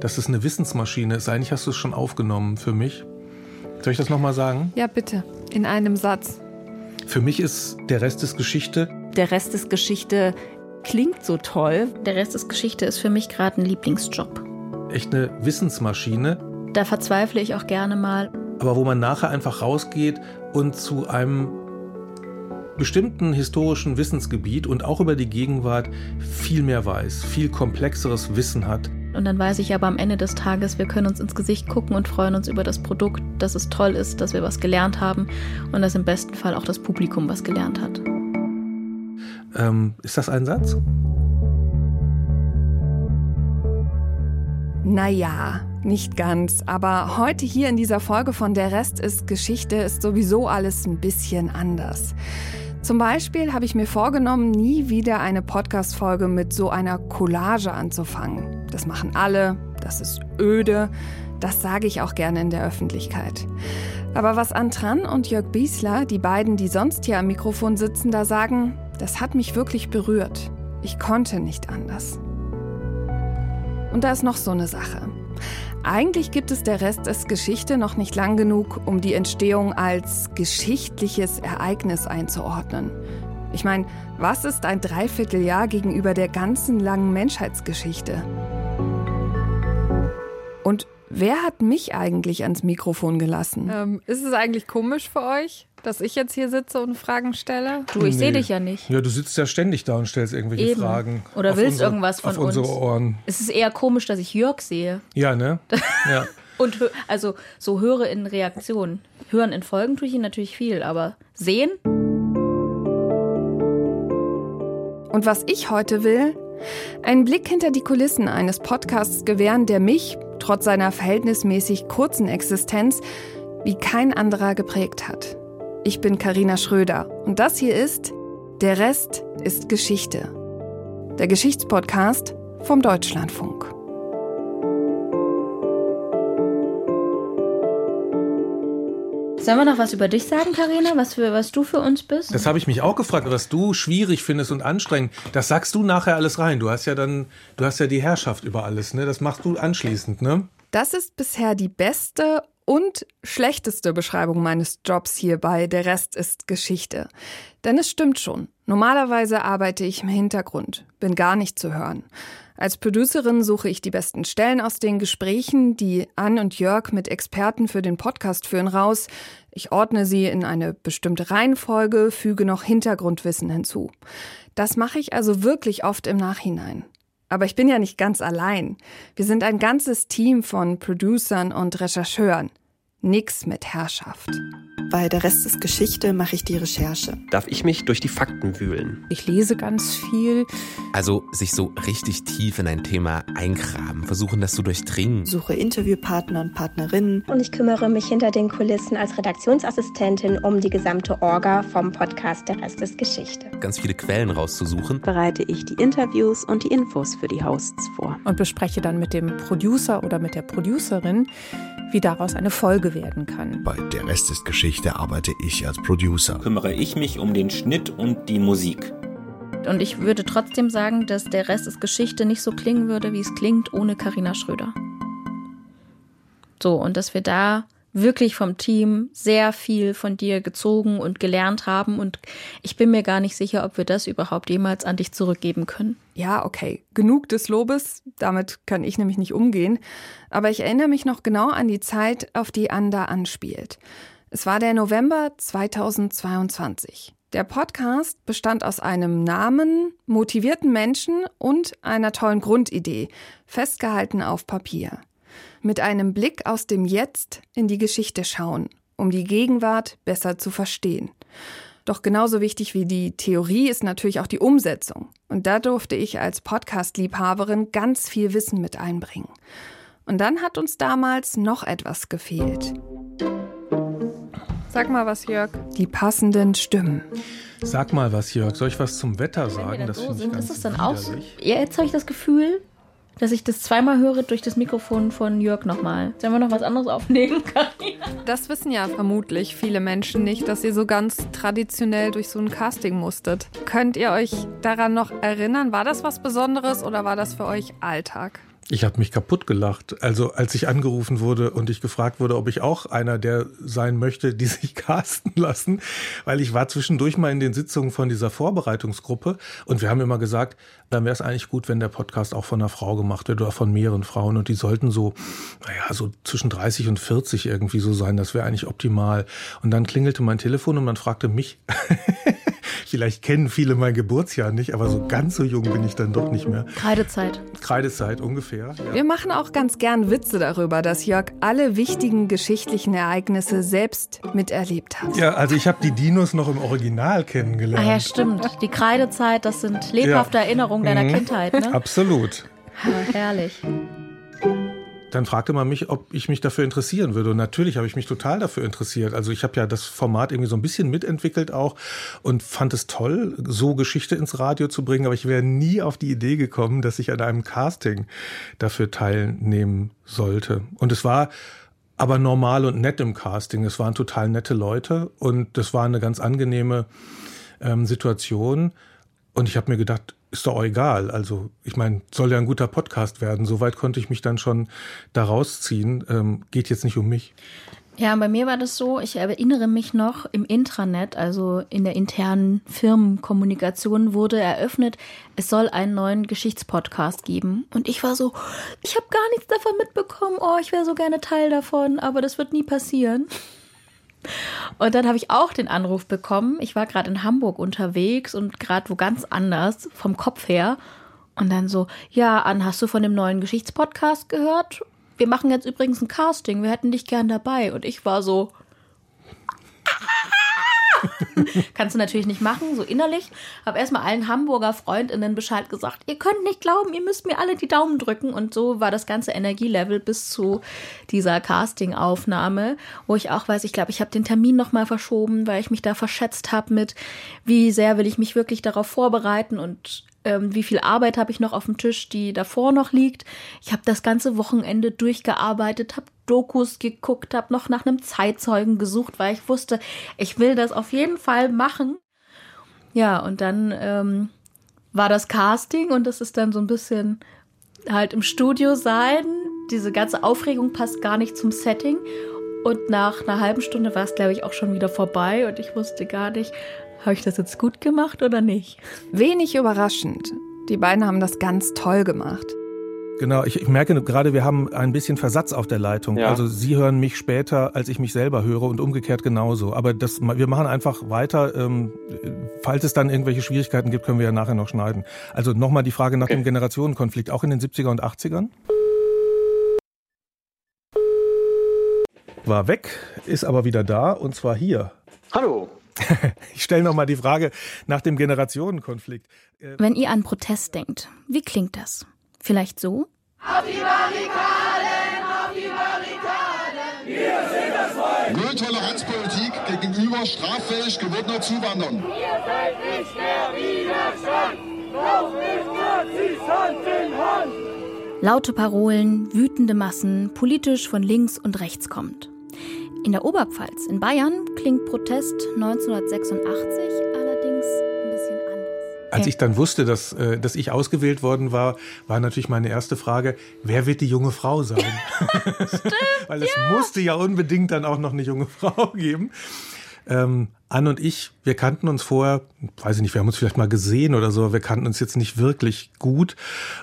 dass es eine Wissensmaschine ist. Eigentlich hast du es schon aufgenommen für mich. Soll ich das nochmal sagen? Ja, bitte. In einem Satz. Für mich ist der Rest des Geschichte. Der Rest des Geschichte klingt so toll. Der Rest des Geschichte ist für mich gerade ein Lieblingsjob. Echt eine Wissensmaschine. Da verzweifle ich auch gerne mal. Aber wo man nachher einfach rausgeht und zu einem bestimmten historischen Wissensgebiet und auch über die Gegenwart viel mehr weiß, viel komplexeres Wissen hat. Und dann weiß ich aber am Ende des Tages, wir können uns ins Gesicht gucken und freuen uns über das Produkt, dass es toll ist, dass wir was gelernt haben und dass im besten Fall auch das Publikum was gelernt hat. Ähm, ist das ein Satz? Naja, nicht ganz. Aber heute hier in dieser Folge von Der Rest ist Geschichte ist sowieso alles ein bisschen anders. Zum Beispiel habe ich mir vorgenommen, nie wieder eine Podcast-Folge mit so einer Collage anzufangen. Das machen alle, das ist öde, das sage ich auch gerne in der Öffentlichkeit. Aber was Antran und Jörg Biesler, die beiden, die sonst hier am Mikrofon sitzen, da sagen, das hat mich wirklich berührt. Ich konnte nicht anders. Und da ist noch so eine Sache. Eigentlich gibt es der Rest des Geschichte noch nicht lang genug, um die Entstehung als geschichtliches Ereignis einzuordnen. Ich meine, was ist ein Dreivierteljahr gegenüber der ganzen langen Menschheitsgeschichte? Und wer hat mich eigentlich ans Mikrofon gelassen? Ähm, ist es eigentlich komisch für euch, dass ich jetzt hier sitze und Fragen stelle? Du, ich nee. sehe dich ja nicht. Ja, du sitzt ja ständig da und stellst irgendwelche Eben. Fragen. Oder willst unsere, irgendwas von auf uns. unsere Ohren. Es ist eher komisch, dass ich Jörg sehe. Ja, ne? Ja. und also so höre in Reaktionen. Hören in Folgen tue ich ihn natürlich viel, aber sehen? Und was ich heute will, einen Blick hinter die Kulissen eines Podcasts gewähren, der mich, trotz seiner verhältnismäßig kurzen Existenz, wie kein anderer geprägt hat. Ich bin Karina Schröder und das hier ist Der Rest ist Geschichte. Der Geschichtspodcast vom Deutschlandfunk. Sollen wir noch was über dich sagen, Karina? Was, was du für uns bist? Das habe ich mich auch gefragt, was du schwierig findest und anstrengend. Das sagst du nachher alles rein. Du hast ja dann, du hast ja die Herrschaft über alles, ne? Das machst du anschließend, ne? Das ist bisher die beste und schlechteste Beschreibung meines Jobs hierbei. Der Rest ist Geschichte. Denn es stimmt schon. Normalerweise arbeite ich im Hintergrund, bin gar nicht zu hören. Als Producerin suche ich die besten Stellen aus den Gesprächen, die Ann und Jörg mit Experten für den Podcast führen, raus. Ich ordne sie in eine bestimmte Reihenfolge, füge noch Hintergrundwissen hinzu. Das mache ich also wirklich oft im Nachhinein. Aber ich bin ja nicht ganz allein. Wir sind ein ganzes Team von Producern und Rechercheuren. Nix mit Herrschaft. Bei der Rest ist Geschichte mache ich die Recherche. Darf ich mich durch die Fakten wühlen? Ich lese ganz viel. Also sich so richtig tief in ein Thema eingraben, versuchen das zu durchdringen. Suche Interviewpartner und Partnerinnen. Und ich kümmere mich hinter den Kulissen als Redaktionsassistentin um die gesamte Orga vom Podcast Der Rest ist Geschichte. Ganz viele Quellen rauszusuchen. Bereite ich die Interviews und die Infos für die Hosts vor. Und bespreche dann mit dem Producer oder mit der Producerin, wie daraus eine Folge werden kann. Bei Der Rest ist Geschichte arbeite ich als Producer. Kümmere ich mich um den Schnitt und die Musik. Und ich würde trotzdem sagen, dass der Rest ist Geschichte nicht so klingen würde, wie es klingt ohne Karina Schröder. So, und dass wir da wirklich vom Team sehr viel von dir gezogen und gelernt haben. Und ich bin mir gar nicht sicher, ob wir das überhaupt jemals an dich zurückgeben können. Ja, okay. Genug des Lobes. Damit kann ich nämlich nicht umgehen. Aber ich erinnere mich noch genau an die Zeit, auf die Anda anspielt. Es war der November 2022. Der Podcast bestand aus einem Namen, motivierten Menschen und einer tollen Grundidee, festgehalten auf Papier mit einem Blick aus dem Jetzt in die Geschichte schauen, um die Gegenwart besser zu verstehen. Doch genauso wichtig wie die Theorie ist natürlich auch die Umsetzung. Und da durfte ich als Podcast-Liebhaberin ganz viel Wissen mit einbringen. Und dann hat uns damals noch etwas gefehlt. Sag mal was, Jörg. Die passenden Stimmen. Sag mal was, Jörg. Soll ich was zum Wetter sagen? Wenn wir das so sind, ganz ist es dann auch. Ja, jetzt habe ich das Gefühl, dass ich das zweimal höre durch das Mikrofon von Jörg nochmal. Sollen wir noch was anderes aufnehmen, Karina? Das wissen ja vermutlich viele Menschen nicht, dass ihr so ganz traditionell durch so ein Casting musstet. Könnt ihr euch daran noch erinnern? War das was Besonderes oder war das für euch Alltag? Ich habe mich kaputt gelacht. Also als ich angerufen wurde und ich gefragt wurde, ob ich auch einer der sein möchte, die sich casten lassen, weil ich war zwischendurch mal in den Sitzungen von dieser Vorbereitungsgruppe und wir haben immer gesagt, dann wäre es eigentlich gut, wenn der Podcast auch von einer Frau gemacht wird oder von mehreren Frauen und die sollten so, naja, so zwischen 30 und 40 irgendwie so sein. Das wäre eigentlich optimal. Und dann klingelte mein Telefon und man fragte mich, Vielleicht kennen viele mein Geburtsjahr nicht, aber so ganz so jung bin ich dann doch nicht mehr. Kreidezeit. Kreidezeit ungefähr. Ja. Wir machen auch ganz gern Witze darüber, dass Jörg alle wichtigen geschichtlichen Ereignisse selbst miterlebt hat. Ja, also ich habe die Dinos noch im Original kennengelernt. Ah ja, stimmt. Die Kreidezeit, das sind lebhafte ja. Erinnerungen deiner mhm. Kindheit, ne? Absolut. Ja, herrlich dann fragte man mich, ob ich mich dafür interessieren würde. Und natürlich habe ich mich total dafür interessiert. Also ich habe ja das Format irgendwie so ein bisschen mitentwickelt auch und fand es toll, so Geschichte ins Radio zu bringen. Aber ich wäre nie auf die Idee gekommen, dass ich an einem Casting dafür teilnehmen sollte. Und es war aber normal und nett im Casting. Es waren total nette Leute und das war eine ganz angenehme ähm, Situation. Und ich habe mir gedacht, ist doch egal. Also ich meine, soll ja ein guter Podcast werden. Soweit konnte ich mich dann schon da rausziehen. Ähm, geht jetzt nicht um mich. Ja, bei mir war das so, ich erinnere mich noch, im Intranet, also in der internen Firmenkommunikation, wurde eröffnet, es soll einen neuen Geschichtspodcast geben. Und ich war so, ich habe gar nichts davon mitbekommen. Oh, ich wäre so gerne Teil davon, aber das wird nie passieren. Und dann habe ich auch den Anruf bekommen. Ich war gerade in Hamburg unterwegs und gerade wo ganz anders vom Kopf her. Und dann so, ja, Ann, hast du von dem neuen Geschichtspodcast gehört? Wir machen jetzt übrigens ein Casting. Wir hätten dich gern dabei. Und ich war so, Kannst du natürlich nicht machen, so innerlich. Habe erstmal allen Hamburger FreundInnen Bescheid gesagt, ihr könnt nicht glauben, ihr müsst mir alle die Daumen drücken. Und so war das ganze Energielevel bis zu dieser Casting-Aufnahme, wo ich auch weiß, ich glaube, ich habe den Termin nochmal verschoben, weil ich mich da verschätzt habe mit, wie sehr will ich mich wirklich darauf vorbereiten und ähm, wie viel Arbeit habe ich noch auf dem Tisch, die davor noch liegt. Ich habe das ganze Wochenende durchgearbeitet, habe Dokus geguckt, habe noch nach einem Zeitzeugen gesucht, weil ich wusste, ich will das auf jeden Fall machen. Ja, und dann ähm, war das Casting und das ist dann so ein bisschen halt im Studio sein. Diese ganze Aufregung passt gar nicht zum Setting. Und nach einer halben Stunde war es, glaube ich, auch schon wieder vorbei und ich wusste gar nicht, habe ich das jetzt gut gemacht oder nicht? Wenig überraschend. Die beiden haben das ganz toll gemacht. Genau, ich, ich, merke gerade, wir haben ein bisschen Versatz auf der Leitung. Ja. Also Sie hören mich später, als ich mich selber höre und umgekehrt genauso. Aber das, wir machen einfach weiter. Ähm, falls es dann irgendwelche Schwierigkeiten gibt, können wir ja nachher noch schneiden. Also nochmal die Frage nach okay. dem Generationenkonflikt, auch in den 70er und 80ern? War weg, ist aber wieder da und zwar hier. Hallo. Ich stelle nochmal die Frage nach dem Generationenkonflikt. Äh, Wenn ihr an Protest denkt, wie klingt das? Vielleicht so? Auf die Barrikaden, auf die Barrikaden! Wir sind das Volk! Null Toleranzpolitik gegenüber straffähig gewordener Zuwanderern. Ihr seid nicht der Widerstand! Auf mit Nazis Hand in Hand! Laute Parolen, wütende Massen, politisch von links und rechts kommt. In der Oberpfalz in Bayern klingt Protest 1986 allerdings ein bisschen anders. Als ich dann wusste, dass, äh, dass ich ausgewählt worden war, war natürlich meine erste Frage, wer wird die junge Frau sein? Stimmt, Weil es ja. musste ja unbedingt dann auch noch eine junge Frau geben. Ähm, Anne und ich, wir kannten uns vorher, weiß ich nicht, wir haben uns vielleicht mal gesehen oder so, wir kannten uns jetzt nicht wirklich gut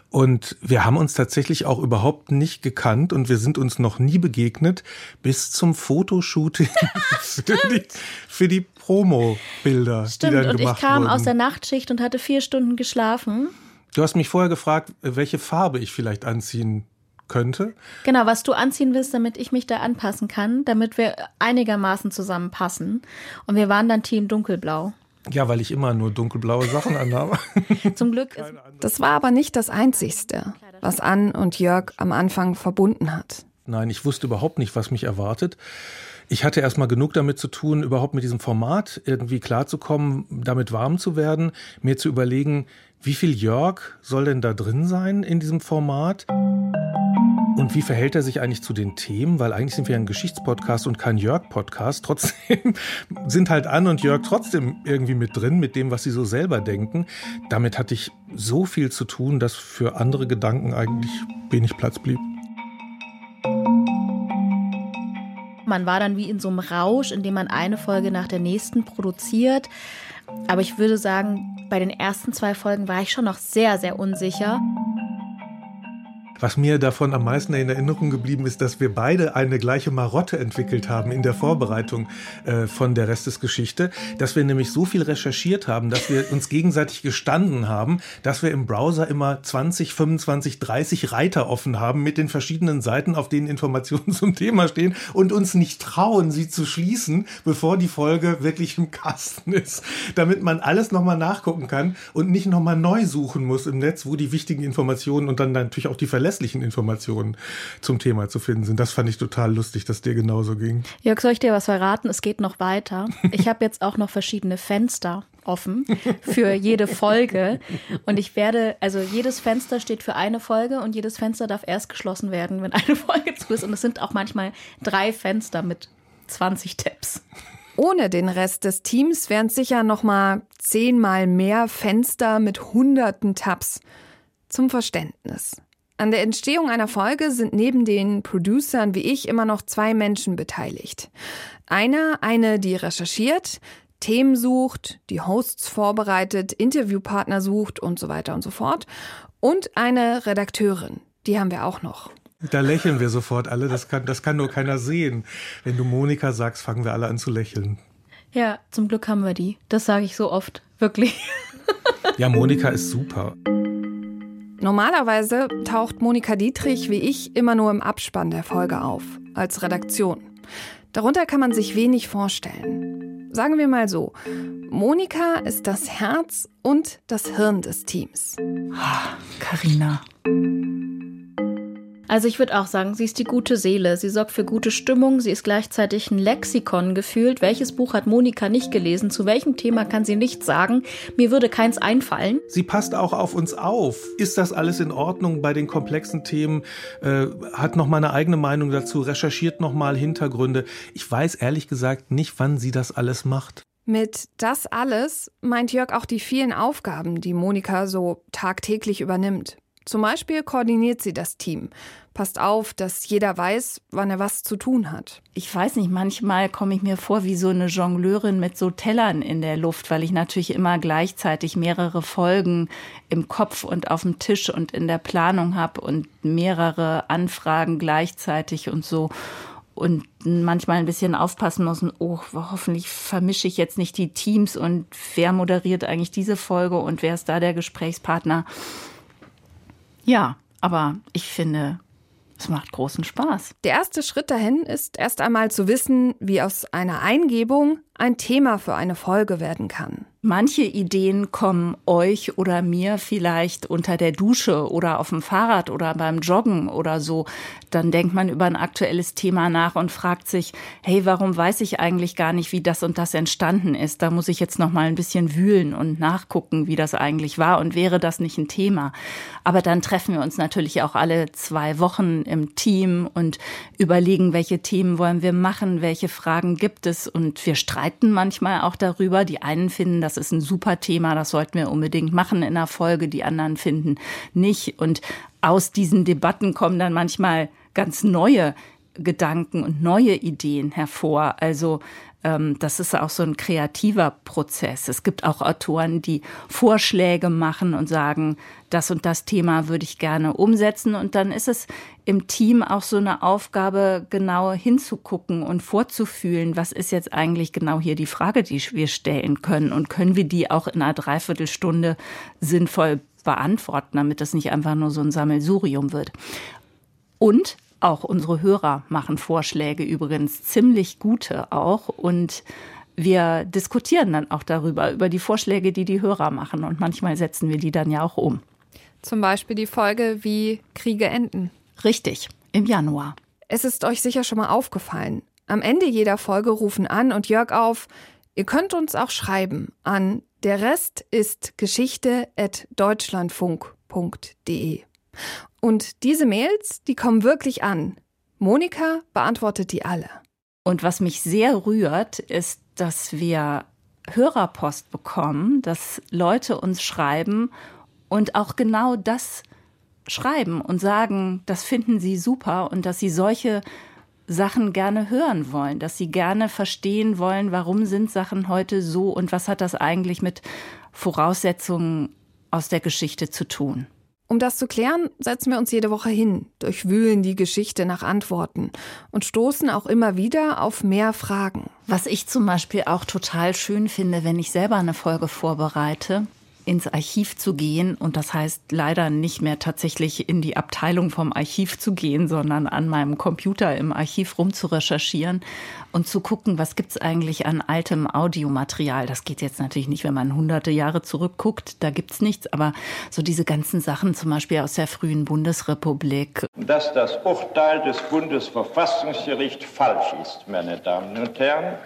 und wir haben uns tatsächlich auch überhaupt nicht gekannt und wir sind uns noch nie begegnet bis zum Fotoshooting für die, für die Promo-Bilder. Stimmt, die dann und gemacht ich kam wurden. aus der Nachtschicht und hatte vier Stunden geschlafen. Du hast mich vorher gefragt, welche Farbe ich vielleicht anziehen könnte. Genau, was du anziehen willst, damit ich mich da anpassen kann, damit wir einigermaßen zusammenpassen. Und wir waren dann Team Dunkelblau. Ja, weil ich immer nur dunkelblaue Sachen anhabe. Zum Glück. Das war aber nicht das Einzigste, was Ann und Jörg am Anfang verbunden hat. Nein, ich wusste überhaupt nicht, was mich erwartet. Ich hatte erstmal genug damit zu tun, überhaupt mit diesem Format irgendwie klarzukommen, damit warm zu werden, mir zu überlegen, wie viel Jörg soll denn da drin sein in diesem Format? Und wie verhält er sich eigentlich zu den Themen? Weil eigentlich sind wir ein Geschichtspodcast und kein Jörg-Podcast. Trotzdem sind halt Anne und Jörg trotzdem irgendwie mit drin, mit dem, was sie so selber denken. Damit hatte ich so viel zu tun, dass für andere Gedanken eigentlich wenig Platz blieb. Man war dann wie in so einem Rausch, in dem man eine Folge nach der nächsten produziert. Aber ich würde sagen, bei den ersten zwei Folgen war ich schon noch sehr, sehr unsicher. Was mir davon am meisten in Erinnerung geblieben ist, dass wir beide eine gleiche Marotte entwickelt haben in der Vorbereitung äh, von der Rest des Geschichte, dass wir nämlich so viel recherchiert haben, dass wir uns gegenseitig gestanden haben, dass wir im Browser immer 20, 25, 30 Reiter offen haben mit den verschiedenen Seiten, auf denen Informationen zum Thema stehen und uns nicht trauen, sie zu schließen, bevor die Folge wirklich im Kasten ist, damit man alles nochmal nachgucken kann und nicht nochmal neu suchen muss im Netz, wo die wichtigen Informationen und dann natürlich auch die Verletzungen verlässlichen Informationen zum Thema zu finden sind. Das fand ich total lustig, dass dir genauso ging. Jörg, soll ich dir was verraten? Es geht noch weiter. Ich habe jetzt auch noch verschiedene Fenster offen für jede Folge. Und ich werde, also jedes Fenster steht für eine Folge und jedes Fenster darf erst geschlossen werden, wenn eine Folge zu ist. Und es sind auch manchmal drei Fenster mit 20 Tabs. Ohne den Rest des Teams wären es sicher noch mal zehnmal mehr Fenster mit hunderten Tabs. Zum Verständnis. An der Entstehung einer Folge sind neben den Producern wie ich immer noch zwei Menschen beteiligt. Einer, eine, die recherchiert, Themen sucht, die Hosts vorbereitet, Interviewpartner sucht und so weiter und so fort. Und eine Redakteurin, die haben wir auch noch. Da lächeln wir sofort alle, das kann, das kann nur keiner sehen. Wenn du Monika sagst, fangen wir alle an zu lächeln. Ja, zum Glück haben wir die. Das sage ich so oft, wirklich. Ja, Monika ist super. Normalerweise taucht Monika Dietrich wie ich immer nur im Abspann der Folge auf, als Redaktion. Darunter kann man sich wenig vorstellen. Sagen wir mal so, Monika ist das Herz und das Hirn des Teams. Karina. Also ich würde auch sagen, sie ist die gute Seele. Sie sorgt für gute Stimmung. Sie ist gleichzeitig ein Lexikon gefühlt. Welches Buch hat Monika nicht gelesen? Zu welchem Thema kann sie nichts sagen? Mir würde keins einfallen. Sie passt auch auf uns auf. Ist das alles in Ordnung bei den komplexen Themen? Äh, hat noch mal eine eigene Meinung dazu? Recherchiert noch mal Hintergründe? Ich weiß ehrlich gesagt nicht, wann sie das alles macht. Mit das alles meint Jörg auch die vielen Aufgaben, die Monika so tagtäglich übernimmt. Zum Beispiel koordiniert sie das Team, passt auf, dass jeder weiß, wann er was zu tun hat. Ich weiß nicht, manchmal komme ich mir vor wie so eine Jongleurin mit so Tellern in der Luft, weil ich natürlich immer gleichzeitig mehrere Folgen im Kopf und auf dem Tisch und in der Planung habe und mehrere Anfragen gleichzeitig und so und manchmal ein bisschen aufpassen muss, oh, hoffentlich vermische ich jetzt nicht die Teams und wer moderiert eigentlich diese Folge und wer ist da der Gesprächspartner. Ja, aber ich finde, es macht großen Spaß. Der erste Schritt dahin ist erst einmal zu wissen, wie aus einer Eingebung ein Thema für eine Folge werden kann. Manche Ideen kommen euch oder mir vielleicht unter der Dusche oder auf dem Fahrrad oder beim Joggen oder so. Dann denkt man über ein aktuelles Thema nach und fragt sich, hey, warum weiß ich eigentlich gar nicht, wie das und das entstanden ist? Da muss ich jetzt noch mal ein bisschen wühlen und nachgucken, wie das eigentlich war und wäre das nicht ein Thema. Aber dann treffen wir uns natürlich auch alle zwei Wochen im Team und überlegen, welche Themen wollen wir machen, welche Fragen gibt es und wir streiten manchmal auch darüber. Die einen finden, das ist ein super Thema, das sollten wir unbedingt machen in der Folge, die anderen finden nicht. Und aus diesen Debatten kommen dann manchmal ganz neue Gedanken und neue Ideen hervor. Also das ist auch so ein kreativer Prozess. Es gibt auch Autoren, die Vorschläge machen und sagen, das und das Thema würde ich gerne umsetzen. Und dann ist es im Team auch so eine Aufgabe, genau hinzugucken und vorzufühlen, was ist jetzt eigentlich genau hier die Frage, die wir stellen können. Und können wir die auch in einer Dreiviertelstunde sinnvoll beantworten, damit das nicht einfach nur so ein Sammelsurium wird. Und auch unsere Hörer machen Vorschläge übrigens, ziemlich gute auch. Und wir diskutieren dann auch darüber, über die Vorschläge, die die Hörer machen. Und manchmal setzen wir die dann ja auch um. Zum Beispiel die Folge, wie Kriege enden. Richtig, im Januar. Es ist euch sicher schon mal aufgefallen. Am Ende jeder Folge rufen An und Jörg auf, ihr könnt uns auch schreiben an der Rest ist Geschichte at deutschlandfunk.de. Und diese Mails, die kommen wirklich an. Monika beantwortet die alle. Und was mich sehr rührt, ist, dass wir Hörerpost bekommen, dass Leute uns schreiben und auch genau das schreiben und sagen, das finden sie super und dass sie solche Sachen gerne hören wollen, dass sie gerne verstehen wollen, warum sind Sachen heute so und was hat das eigentlich mit Voraussetzungen aus der Geschichte zu tun. Um das zu klären, setzen wir uns jede Woche hin, durchwühlen die Geschichte nach Antworten und stoßen auch immer wieder auf mehr Fragen. Was ich zum Beispiel auch total schön finde, wenn ich selber eine Folge vorbereite, ins Archiv zu gehen. Und das heißt leider nicht mehr tatsächlich in die Abteilung vom Archiv zu gehen, sondern an meinem Computer im Archiv rum zu recherchieren und zu gucken, was gibt's eigentlich an altem Audiomaterial. Das geht jetzt natürlich nicht, wenn man hunderte Jahre zurückguckt, da gibt's nichts. Aber so diese ganzen Sachen, zum Beispiel aus der frühen Bundesrepublik. Dass das Urteil des Bundesverfassungsgerichts falsch ist, meine Damen und Herren.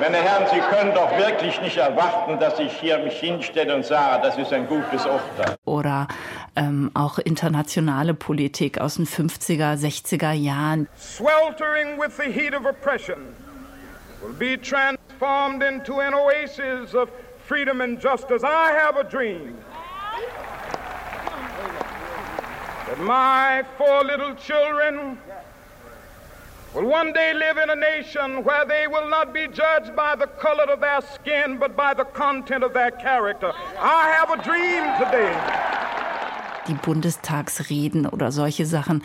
Meine Herren, Sie können doch wirklich nicht erwarten, dass ich hier mich hinstelle und sage, das ist ein gutes Urteil. Oder ähm, auch internationale Politik aus den 50er, 60er Jahren. Sweltering with the heat of oppression will be transformed into an oasis of freedom and justice. I have a dream that my four little children will one day live in a nation where they will not be judged by the color of their skin, but by the content of their character. I have a dream today. Die Bundestagsreden oder solche Sachen,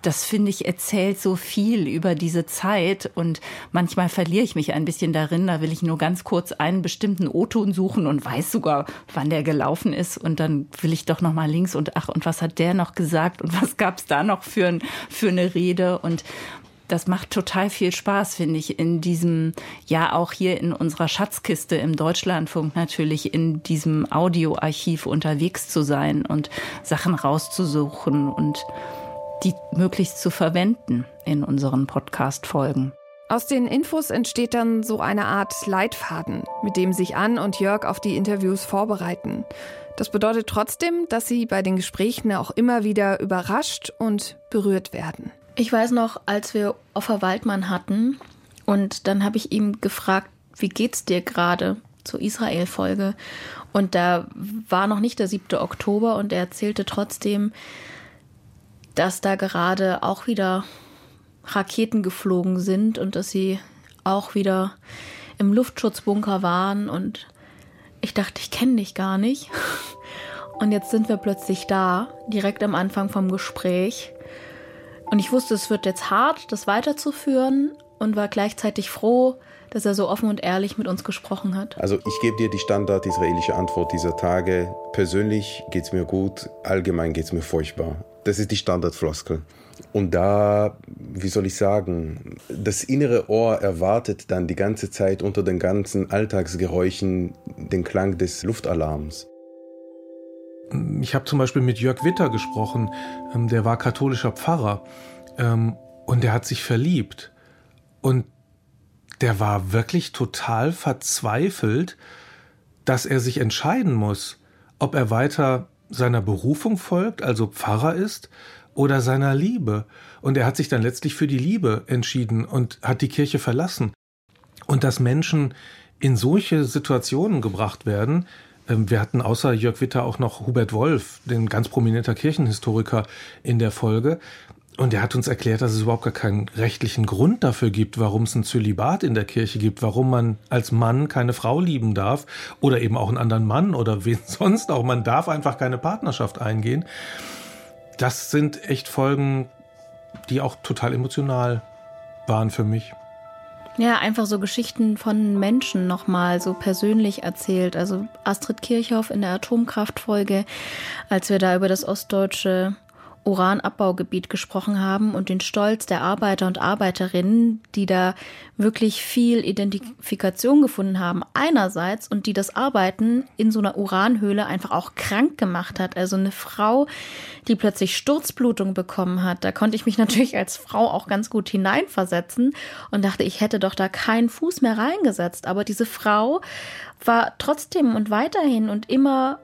das finde ich erzählt so viel über diese Zeit und manchmal verliere ich mich ein bisschen darin. Da will ich nur ganz kurz einen bestimmten O-Ton suchen und weiß sogar, wann der gelaufen ist und dann will ich doch noch mal links und ach und was hat der noch gesagt und was gab es da noch für, ein, für eine Rede und das macht total viel Spaß, finde ich, in diesem, ja auch hier in unserer Schatzkiste im Deutschlandfunk natürlich in diesem Audioarchiv unterwegs zu sein und Sachen rauszusuchen und die möglichst zu verwenden in unseren Podcast-Folgen. Aus den Infos entsteht dann so eine Art Leitfaden, mit dem sich Ann und Jörg auf die Interviews vorbereiten. Das bedeutet trotzdem, dass sie bei den Gesprächen auch immer wieder überrascht und berührt werden. Ich weiß noch, als wir Offer Waldmann hatten und dann habe ich ihm gefragt, wie geht's dir gerade zur Israel-Folge? Und da war noch nicht der 7. Oktober und er erzählte trotzdem, dass da gerade auch wieder Raketen geflogen sind und dass sie auch wieder im Luftschutzbunker waren und ich dachte, ich kenne dich gar nicht. Und jetzt sind wir plötzlich da, direkt am Anfang vom Gespräch. Und ich wusste, es wird jetzt hart, das weiterzuführen und war gleichzeitig froh, dass er so offen und ehrlich mit uns gesprochen hat. Also ich gebe dir die standard-israelische Antwort dieser Tage. Persönlich geht es mir gut, allgemein geht es mir furchtbar. Das ist die Standardfloskel. Und da, wie soll ich sagen, das innere Ohr erwartet dann die ganze Zeit unter den ganzen Alltagsgeräuschen den Klang des Luftalarms. Ich habe zum Beispiel mit Jörg Witter gesprochen, ähm, der war katholischer Pfarrer ähm, und der hat sich verliebt. Und der war wirklich total verzweifelt, dass er sich entscheiden muss, ob er weiter seiner Berufung folgt, also Pfarrer ist, oder seiner Liebe. Und er hat sich dann letztlich für die Liebe entschieden und hat die Kirche verlassen. Und dass Menschen in solche Situationen gebracht werden, wir hatten außer Jörg Witter auch noch Hubert Wolf, den ganz prominenter Kirchenhistoriker in der Folge. Und er hat uns erklärt, dass es überhaupt gar keinen rechtlichen Grund dafür gibt, warum es ein Zölibat in der Kirche gibt, warum man als Mann keine Frau lieben darf oder eben auch einen anderen Mann oder wen sonst auch. Man darf einfach keine Partnerschaft eingehen. Das sind echt Folgen, die auch total emotional waren für mich. Ja, einfach so Geschichten von Menschen nochmal so persönlich erzählt. Also Astrid Kirchhoff in der Atomkraftfolge, als wir da über das ostdeutsche Uranabbaugebiet gesprochen haben und den Stolz der Arbeiter und Arbeiterinnen, die da wirklich viel Identifikation gefunden haben, einerseits und die das Arbeiten in so einer Uranhöhle einfach auch krank gemacht hat. Also eine Frau, die plötzlich Sturzblutung bekommen hat, da konnte ich mich natürlich als Frau auch ganz gut hineinversetzen und dachte, ich hätte doch da keinen Fuß mehr reingesetzt. Aber diese Frau war trotzdem und weiterhin und immer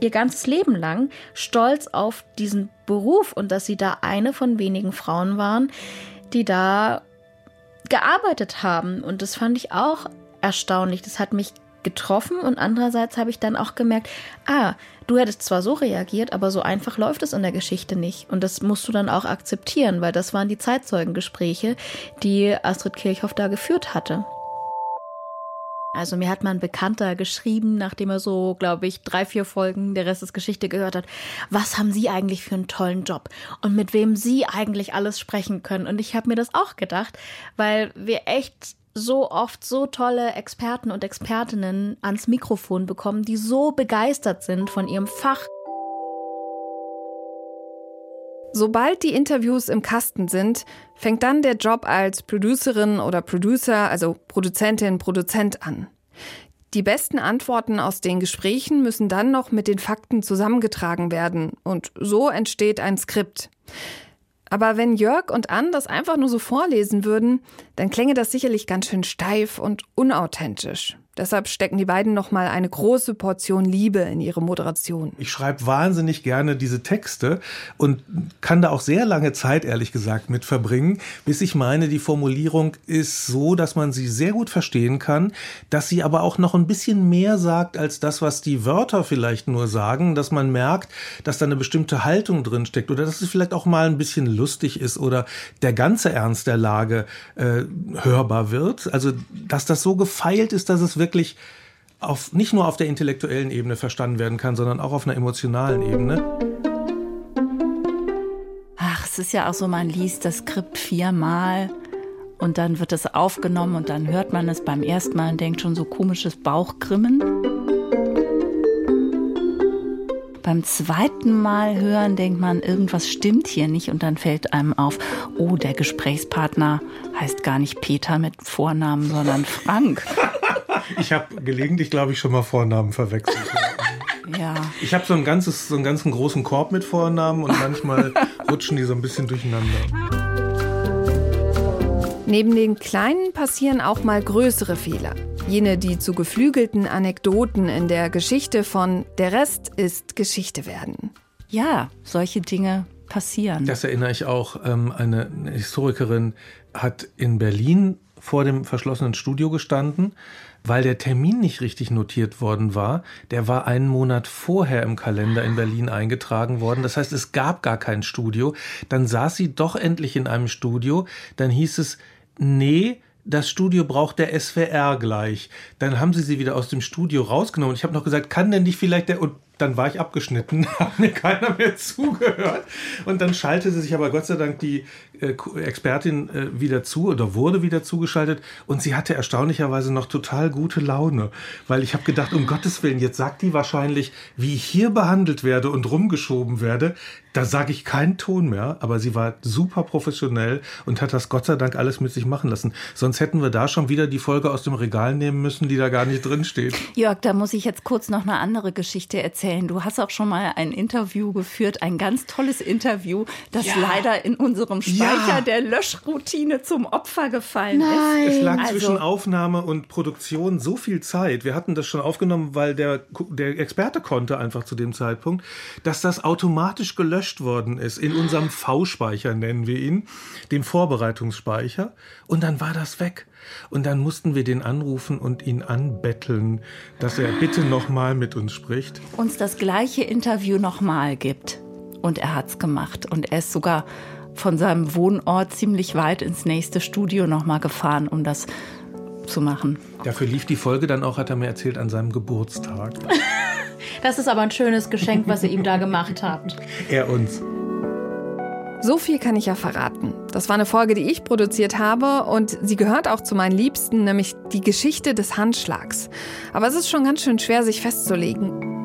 ihr ganzes Leben lang stolz auf diesen Beruf und dass sie da eine von wenigen Frauen waren, die da gearbeitet haben. Und das fand ich auch erstaunlich. Das hat mich getroffen und andererseits habe ich dann auch gemerkt, ah, du hättest zwar so reagiert, aber so einfach läuft es in der Geschichte nicht. Und das musst du dann auch akzeptieren, weil das waren die Zeitzeugengespräche, die Astrid Kirchhoff da geführt hatte. Also mir hat mal ein Bekannter geschrieben, nachdem er so, glaube ich, drei, vier Folgen der Rest des Geschichte gehört hat, was haben Sie eigentlich für einen tollen Job und mit wem Sie eigentlich alles sprechen können. Und ich habe mir das auch gedacht, weil wir echt so oft so tolle Experten und Expertinnen ans Mikrofon bekommen, die so begeistert sind von ihrem Fach. Sobald die Interviews im Kasten sind, fängt dann der Job als Producerin oder Producer, also Produzentin, Produzent an. Die besten Antworten aus den Gesprächen müssen dann noch mit den Fakten zusammengetragen werden und so entsteht ein Skript. Aber wenn Jörg und Ann das einfach nur so vorlesen würden, dann klänge das sicherlich ganz schön steif und unauthentisch. Deshalb stecken die beiden noch mal eine große Portion Liebe in ihre Moderation. Ich schreibe wahnsinnig gerne diese Texte und kann da auch sehr lange Zeit, ehrlich gesagt, mit verbringen, bis ich meine, die Formulierung ist so, dass man sie sehr gut verstehen kann, dass sie aber auch noch ein bisschen mehr sagt als das, was die Wörter vielleicht nur sagen, dass man merkt, dass da eine bestimmte Haltung drin steckt oder dass es vielleicht auch mal ein bisschen lustig ist oder der ganze Ernst der Lage äh, hörbar wird. Also, dass das so gefeilt ist, dass es wirklich wirklich auf, nicht nur auf der intellektuellen Ebene verstanden werden kann, sondern auch auf einer emotionalen Ebene. Ach, es ist ja auch so, man liest das Skript viermal und dann wird es aufgenommen und dann hört man es beim ersten Mal und denkt schon so komisches Bauchgrimmen. Beim zweiten Mal hören denkt man, irgendwas stimmt hier nicht und dann fällt einem auf, oh, der Gesprächspartner heißt gar nicht Peter mit Vornamen, sondern Frank. Ich habe gelegentlich, glaube ich, schon mal Vornamen verwechselt. Ja. Ich habe so ein ganzes, so einen ganzen großen Korb mit Vornamen und manchmal rutschen die so ein bisschen durcheinander. Neben den kleinen passieren auch mal größere Fehler. Jene, die zu geflügelten Anekdoten in der Geschichte von Der Rest ist Geschichte werden. Ja, solche Dinge passieren. Das erinnere ich auch. Ähm, eine Historikerin hat in Berlin vor dem verschlossenen Studio gestanden weil der Termin nicht richtig notiert worden war. Der war einen Monat vorher im Kalender in Berlin eingetragen worden. Das heißt, es gab gar kein Studio. Dann saß sie doch endlich in einem Studio. Dann hieß es, nee, das Studio braucht der SWR gleich. Dann haben sie sie wieder aus dem Studio rausgenommen. Ich habe noch gesagt, kann denn nicht vielleicht der und dann war ich abgeschnitten, hat mir keiner mehr zugehört. Und dann schaltete sich aber Gott sei Dank die Expertin äh, wieder zu oder wurde wieder zugeschaltet und sie hatte erstaunlicherweise noch total gute Laune, weil ich habe gedacht, um Gottes Willen, jetzt sagt die wahrscheinlich, wie ich hier behandelt werde und rumgeschoben werde. Da sage ich keinen Ton mehr, aber sie war super professionell und hat das Gott sei Dank alles mit sich machen lassen. Sonst hätten wir da schon wieder die Folge aus dem Regal nehmen müssen, die da gar nicht drin steht. Jörg, da muss ich jetzt kurz noch eine andere Geschichte erzählen. Du hast auch schon mal ein Interview geführt, ein ganz tolles Interview, das ja. leider in unserem Speicher ja. der Löschroutine zum Opfer gefallen Nein. ist. Es lag also, zwischen Aufnahme und Produktion so viel Zeit. Wir hatten das schon aufgenommen, weil der, der Experte konnte einfach zu dem Zeitpunkt, dass das automatisch gelöscht gelöscht worden ist, in unserem V-Speicher nennen wir ihn, dem Vorbereitungsspeicher. Und dann war das weg. Und dann mussten wir den anrufen und ihn anbetteln, dass er bitte nochmal mit uns spricht. Uns das gleiche Interview nochmal gibt. Und er hat's gemacht. Und er ist sogar von seinem Wohnort ziemlich weit ins nächste Studio nochmal gefahren, um das zu machen. Dafür lief die Folge dann auch, hat er mir erzählt, an seinem Geburtstag. Das ist aber ein schönes Geschenk, was ihr ihm da gemacht habt. Er uns. So viel kann ich ja verraten. Das war eine Folge, die ich produziert habe und sie gehört auch zu meinen Liebsten, nämlich die Geschichte des Handschlags. Aber es ist schon ganz schön schwer, sich festzulegen.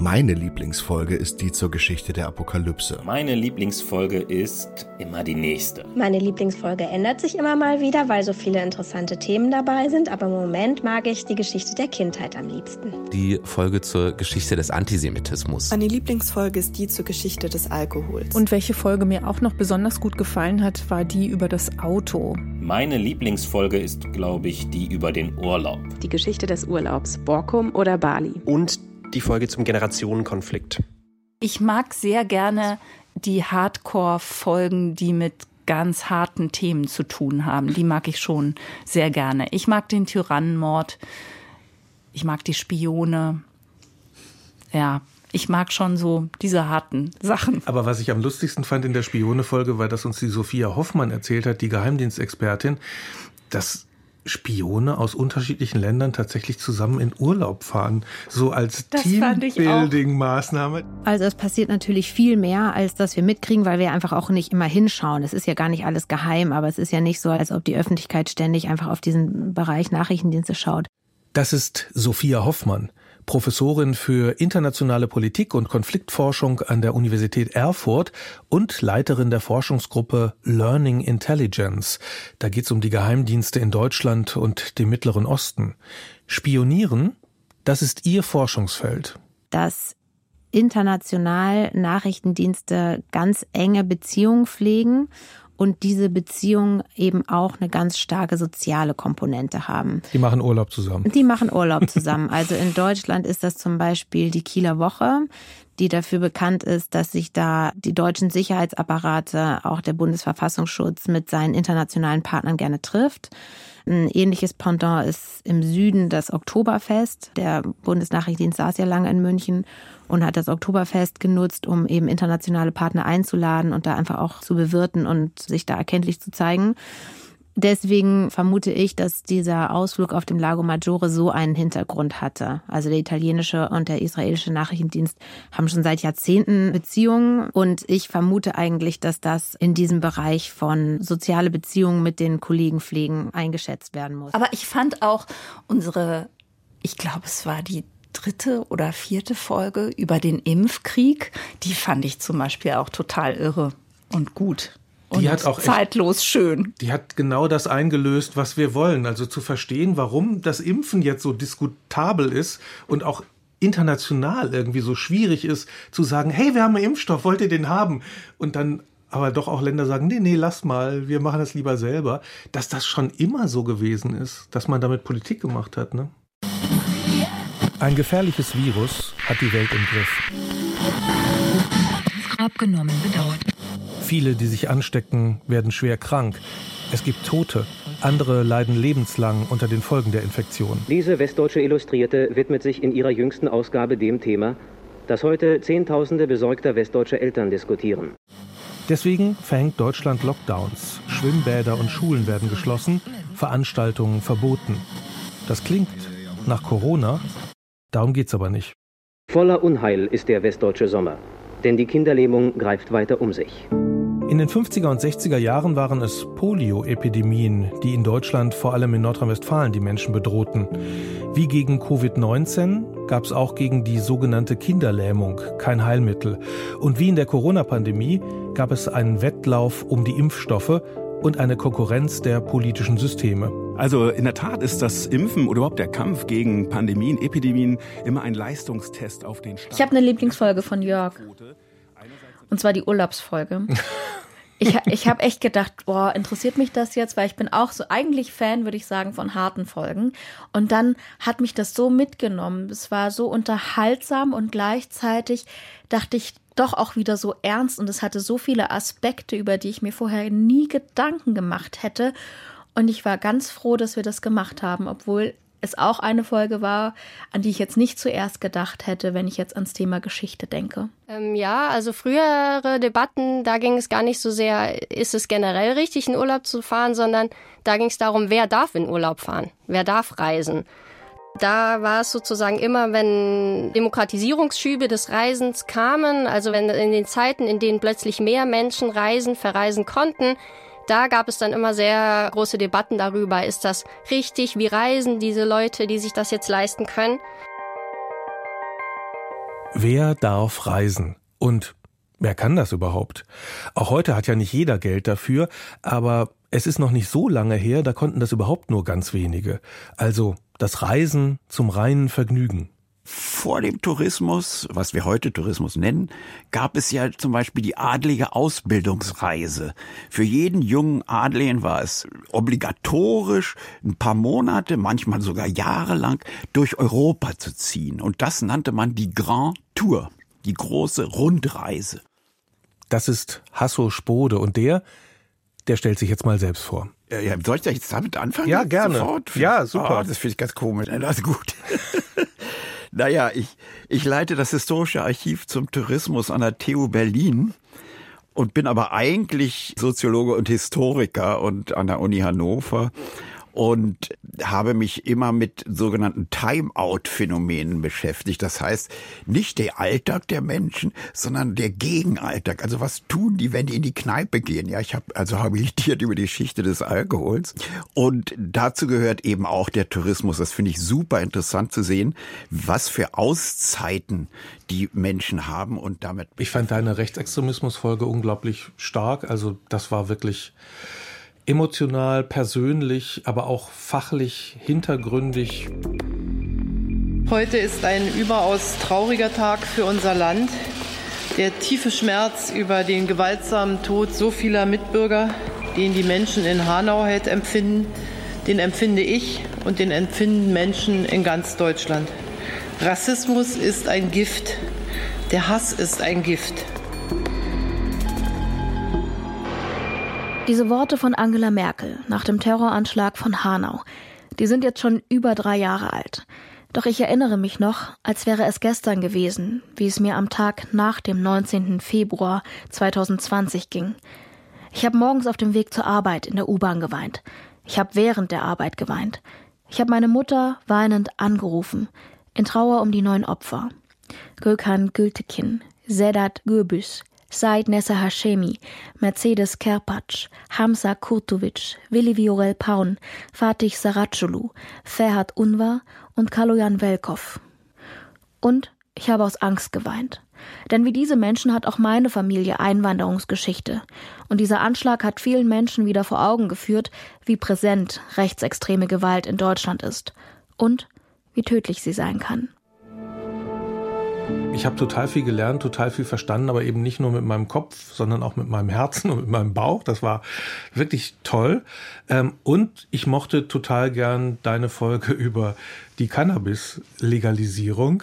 Meine Lieblingsfolge ist die zur Geschichte der Apokalypse. Meine Lieblingsfolge ist immer die nächste. Meine Lieblingsfolge ändert sich immer mal wieder, weil so viele interessante Themen dabei sind, aber im Moment mag ich die Geschichte der Kindheit am liebsten. Die Folge zur Geschichte des Antisemitismus. Meine Lieblingsfolge ist die zur Geschichte des Alkohols. Und welche Folge mir auch noch besonders gut gefallen hat, war die über das Auto. Meine Lieblingsfolge ist, glaube ich, die über den Urlaub. Die Geschichte des Urlaubs, Borkum oder Bali. Und die Folge zum Generationenkonflikt. Ich mag sehr gerne die Hardcore-Folgen, die mit ganz harten Themen zu tun haben. Die mag ich schon sehr gerne. Ich mag den Tyrannenmord. ich mag die Spione. Ja, ich mag schon so diese harten Sachen. Aber was ich am lustigsten fand in der Spione-Folge, war, dass uns die Sophia Hoffmann erzählt hat, die Geheimdienstexpertin, dass Spione aus unterschiedlichen Ländern tatsächlich zusammen in Urlaub fahren, so als Teambuilding-Maßnahme. Also es passiert natürlich viel mehr, als dass wir mitkriegen, weil wir einfach auch nicht immer hinschauen. Es ist ja gar nicht alles geheim, aber es ist ja nicht so, als ob die Öffentlichkeit ständig einfach auf diesen Bereich Nachrichtendienste schaut. Das ist Sophia Hoffmann. Professorin für internationale Politik und Konfliktforschung an der Universität Erfurt und Leiterin der Forschungsgruppe Learning Intelligence. Da geht es um die Geheimdienste in Deutschland und dem Mittleren Osten. Spionieren, das ist ihr Forschungsfeld. Dass international Nachrichtendienste ganz enge Beziehungen pflegen und diese Beziehungen eben auch eine ganz starke soziale Komponente haben. Die machen Urlaub zusammen. Die machen Urlaub zusammen. Also in Deutschland ist das zum Beispiel die Kieler Woche, die dafür bekannt ist, dass sich da die deutschen Sicherheitsapparate, auch der Bundesverfassungsschutz mit seinen internationalen Partnern gerne trifft. Ein ähnliches Pendant ist im Süden das Oktoberfest. Der Bundesnachrichtendienst saß ja lange in München und hat das Oktoberfest genutzt, um eben internationale Partner einzuladen und da einfach auch zu bewirten und sich da erkenntlich zu zeigen. Deswegen vermute ich, dass dieser Ausflug auf dem Lago Maggiore so einen Hintergrund hatte. Also der italienische und der israelische Nachrichtendienst haben schon seit Jahrzehnten Beziehungen und ich vermute eigentlich, dass das in diesem Bereich von soziale Beziehungen mit den Kollegen pflegen eingeschätzt werden muss. Aber ich fand auch unsere, ich glaube, es war die dritte oder vierte Folge über den Impfkrieg, die fand ich zum Beispiel auch total irre und gut die und hat auch zeitlos echt, schön. Die hat genau das eingelöst, was wir wollen. Also zu verstehen, warum das Impfen jetzt so diskutabel ist und auch international irgendwie so schwierig ist, zu sagen, hey, wir haben einen Impfstoff, wollt ihr den haben? Und dann aber doch auch Länder sagen, nee, nee, lass mal, wir machen das lieber selber, dass das schon immer so gewesen ist, dass man damit Politik gemacht hat. Ne? Ein gefährliches Virus hat die Welt im Griff. Abgenommen, bedauert. Viele, die sich anstecken, werden schwer krank. Es gibt Tote. Andere leiden lebenslang unter den Folgen der Infektion. Diese Westdeutsche Illustrierte widmet sich in ihrer jüngsten Ausgabe dem Thema, das heute Zehntausende besorgter westdeutscher Eltern diskutieren. Deswegen verhängt Deutschland Lockdowns. Schwimmbäder und Schulen werden geschlossen, Veranstaltungen verboten. Das klingt nach Corona, darum geht's aber nicht. Voller Unheil ist der westdeutsche Sommer, denn die Kinderlähmung greift weiter um sich. In den 50er und 60er Jahren waren es Polio-Epidemien, die in Deutschland, vor allem in Nordrhein-Westfalen, die Menschen bedrohten. Wie gegen Covid-19 gab es auch gegen die sogenannte Kinderlähmung kein Heilmittel. Und wie in der Corona-Pandemie gab es einen Wettlauf um die Impfstoffe und eine Konkurrenz der politischen Systeme. Also in der Tat ist das Impfen oder überhaupt der Kampf gegen Pandemien, Epidemien immer ein Leistungstest auf den Staat. Ich habe eine Lieblingsfolge von Jörg. Und zwar die Urlaubsfolge. Ich, ich habe echt gedacht, boah, interessiert mich das jetzt, weil ich bin auch so eigentlich Fan, würde ich sagen, von harten Folgen. Und dann hat mich das so mitgenommen. Es war so unterhaltsam und gleichzeitig dachte ich doch auch wieder so ernst und es hatte so viele Aspekte, über die ich mir vorher nie Gedanken gemacht hätte. Und ich war ganz froh, dass wir das gemacht haben, obwohl es auch eine Folge war, an die ich jetzt nicht zuerst gedacht hätte, wenn ich jetzt ans Thema Geschichte denke. Ähm, ja, also frühere Debatten, da ging es gar nicht so sehr, ist es generell richtig, in Urlaub zu fahren, sondern da ging es darum, wer darf in Urlaub fahren, wer darf reisen. Da war es sozusagen immer, wenn Demokratisierungsschübe des Reisens kamen, also wenn in den Zeiten, in denen plötzlich mehr Menschen reisen, verreisen konnten, da gab es dann immer sehr große Debatten darüber, ist das richtig, wie reisen diese Leute, die sich das jetzt leisten können. Wer darf reisen? Und wer kann das überhaupt? Auch heute hat ja nicht jeder Geld dafür, aber es ist noch nicht so lange her, da konnten das überhaupt nur ganz wenige. Also das Reisen zum reinen Vergnügen. Vor dem Tourismus, was wir heute Tourismus nennen, gab es ja zum Beispiel die adlige Ausbildungsreise. Für jeden jungen Adligen war es obligatorisch, ein paar Monate, manchmal sogar jahrelang durch Europa zu ziehen. Und das nannte man die Grand Tour, die große Rundreise. Das ist Hasso Spode und der, der stellt sich jetzt mal selbst vor. Ja, soll ich da jetzt damit anfangen? Ja, gerne. Sofort? Ja, super. Oh, das finde ich ganz komisch. Das ist gut. naja, ich, ich leite das Historische Archiv zum Tourismus an der TU Berlin und bin aber eigentlich Soziologe und Historiker und an der Uni Hannover und habe mich immer mit sogenannten Timeout-Phänomenen beschäftigt. Das heißt, nicht der Alltag der Menschen, sondern der Gegenalltag. Also was tun die, wenn die in die Kneipe gehen? Ja, ich habe also habilitiert über die Geschichte des Alkohols und dazu gehört eben auch der Tourismus. Das finde ich super interessant zu sehen, was für Auszeiten die Menschen haben und damit. Ich fand deine Rechtsextremismus-Folge unglaublich stark. Also das war wirklich emotional, persönlich, aber auch fachlich, hintergründig. Heute ist ein überaus trauriger Tag für unser Land. Der tiefe Schmerz über den gewaltsamen Tod so vieler Mitbürger, den die Menschen in Hanau heute empfinden, den empfinde ich und den empfinden Menschen in ganz Deutschland. Rassismus ist ein Gift. Der Hass ist ein Gift. Diese Worte von Angela Merkel nach dem Terroranschlag von Hanau, die sind jetzt schon über drei Jahre alt. Doch ich erinnere mich noch, als wäre es gestern gewesen, wie es mir am Tag nach dem 19. Februar 2020 ging. Ich habe morgens auf dem Weg zur Arbeit in der U-Bahn geweint. Ich habe während der Arbeit geweint. Ich habe meine Mutter weinend angerufen, in Trauer um die neun Opfer. Gökhan Gültekin, Sedat Gürbüz, Said Nessa Hashemi, Mercedes Kerpac, Hamza Kurtovic, Willi Viorel Paun, Fatih Saraculu, Ferhat Unvar und Kaloyan Velkov. Und ich habe aus Angst geweint. Denn wie diese Menschen hat auch meine Familie Einwanderungsgeschichte. Und dieser Anschlag hat vielen Menschen wieder vor Augen geführt, wie präsent rechtsextreme Gewalt in Deutschland ist. Und wie tödlich sie sein kann. Ich habe total viel gelernt, total viel verstanden, aber eben nicht nur mit meinem Kopf, sondern auch mit meinem Herzen und mit meinem Bauch. Das war wirklich toll. Ähm, und ich mochte total gern deine Folge über die Cannabis-Legalisierung.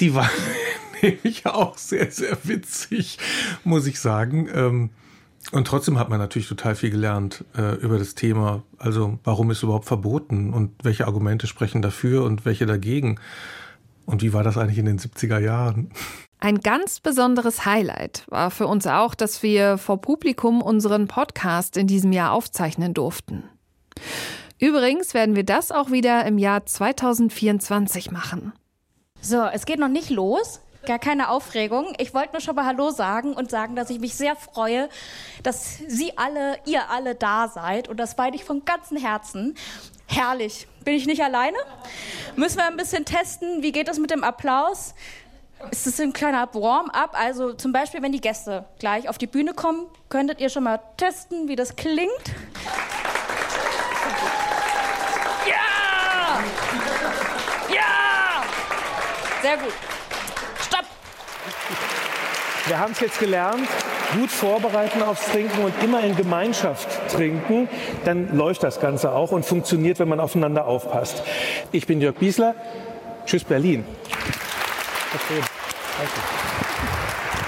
Die war nämlich auch sehr, sehr witzig, muss ich sagen. Ähm, und trotzdem hat man natürlich total viel gelernt äh, über das Thema. Also warum ist überhaupt verboten und welche Argumente sprechen dafür und welche dagegen. Und wie war das eigentlich in den 70er Jahren? Ein ganz besonderes Highlight war für uns auch, dass wir vor Publikum unseren Podcast in diesem Jahr aufzeichnen durften. Übrigens werden wir das auch wieder im Jahr 2024 machen. So, es geht noch nicht los. Gar keine Aufregung. Ich wollte nur schon mal Hallo sagen und sagen, dass ich mich sehr freue, dass Sie alle, ihr alle da seid. Und das meine ich von ganzem Herzen. Herrlich. Bin ich nicht alleine? Müssen wir ein bisschen testen. Wie geht es mit dem Applaus? Ist es ein kleiner Warm-up? Also zum Beispiel, wenn die Gäste gleich auf die Bühne kommen, könntet ihr schon mal testen, wie das klingt. Ja! Ja! Sehr gut. Wir haben es jetzt gelernt gut vorbereiten aufs Trinken und immer in Gemeinschaft trinken, dann läuft das Ganze auch und funktioniert, wenn man aufeinander aufpasst. Ich bin Jörg Biesler. Tschüss Berlin.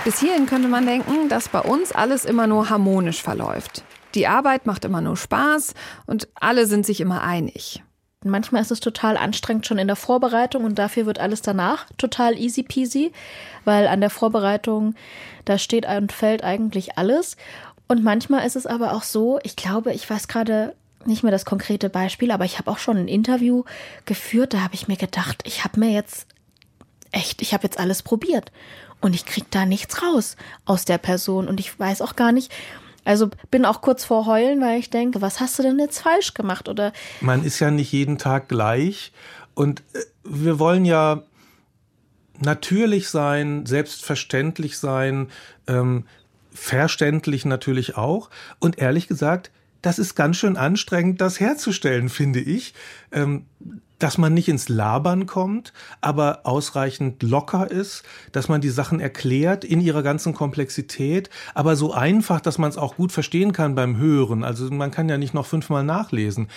Bis hierhin könnte man denken, dass bei uns alles immer nur harmonisch verläuft. Die Arbeit macht immer nur Spaß und alle sind sich immer einig. Manchmal ist es total anstrengend schon in der Vorbereitung und dafür wird alles danach total easy peasy, weil an der Vorbereitung, da steht und fällt eigentlich alles. Und manchmal ist es aber auch so, ich glaube, ich weiß gerade nicht mehr das konkrete Beispiel, aber ich habe auch schon ein Interview geführt, da habe ich mir gedacht, ich habe mir jetzt echt, ich habe jetzt alles probiert und ich krieg da nichts raus aus der Person und ich weiß auch gar nicht, also bin auch kurz vor Heulen, weil ich denke, was hast du denn jetzt falsch gemacht? Oder man ist ja nicht jeden Tag gleich und äh, wir wollen ja natürlich sein, selbstverständlich sein, ähm, verständlich natürlich auch. Und ehrlich gesagt, das ist ganz schön anstrengend, das herzustellen, finde ich. Ähm, dass man nicht ins Labern kommt, aber ausreichend locker ist, dass man die Sachen erklärt in ihrer ganzen Komplexität, aber so einfach, dass man es auch gut verstehen kann beim Hören. Also man kann ja nicht noch fünfmal nachlesen.